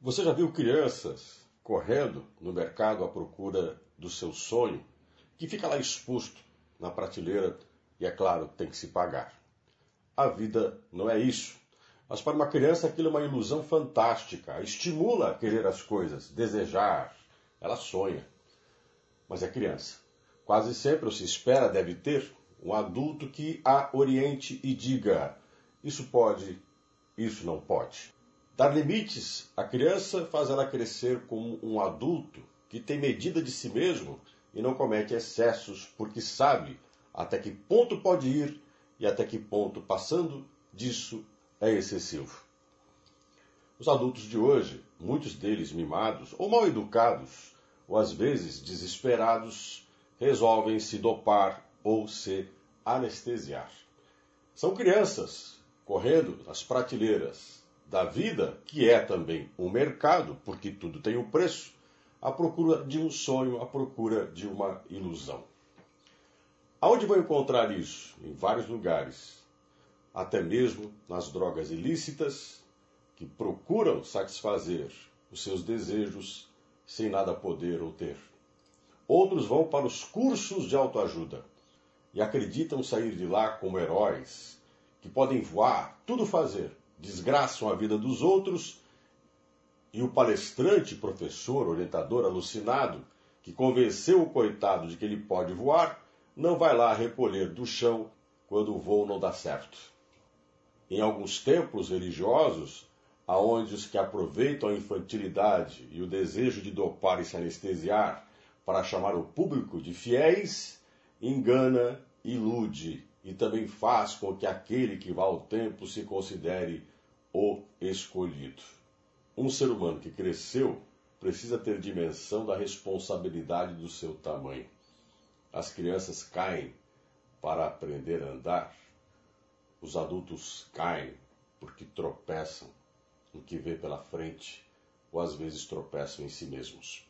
Você já viu crianças correndo no mercado à procura do seu sonho, que fica lá exposto na prateleira e, é claro, tem que se pagar? A vida não é isso. Mas para uma criança aquilo é uma ilusão fantástica, estimula a querer as coisas, desejar, ela sonha. Mas é criança. Quase sempre, ou se espera, deve ter um adulto que a oriente e diga: isso pode, isso não pode. Dar limites à criança faz ela crescer como um adulto que tem medida de si mesmo e não comete excessos porque sabe até que ponto pode ir e até que ponto, passando disso, é excessivo. Os adultos de hoje, muitos deles mimados ou mal educados, ou às vezes desesperados, resolvem se dopar ou se anestesiar. São crianças correndo nas prateleiras da vida, que é também um mercado, porque tudo tem um preço, à procura de um sonho, à procura de uma ilusão. Aonde vão encontrar isso? Em vários lugares, até mesmo nas drogas ilícitas, que procuram satisfazer os seus desejos sem nada poder ou ter. Outros vão para os cursos de autoajuda e acreditam sair de lá como heróis, que podem voar, tudo fazer, desgraçam a vida dos outros, e o palestrante, professor, orientador alucinado, que convenceu o coitado de que ele pode voar, não vai lá recolher do chão quando o voo não dá certo. Em alguns templos religiosos, aonde os que aproveitam a infantilidade e o desejo de dopar e se anestesiar para chamar o público de fiéis, engana, ilude e também faz com que aquele que vá ao templo se considere o escolhido. Um ser humano que cresceu precisa ter dimensão da responsabilidade do seu tamanho. As crianças caem para aprender a andar, os adultos caem porque tropeçam no que vê pela frente ou às vezes tropeçam em si mesmos.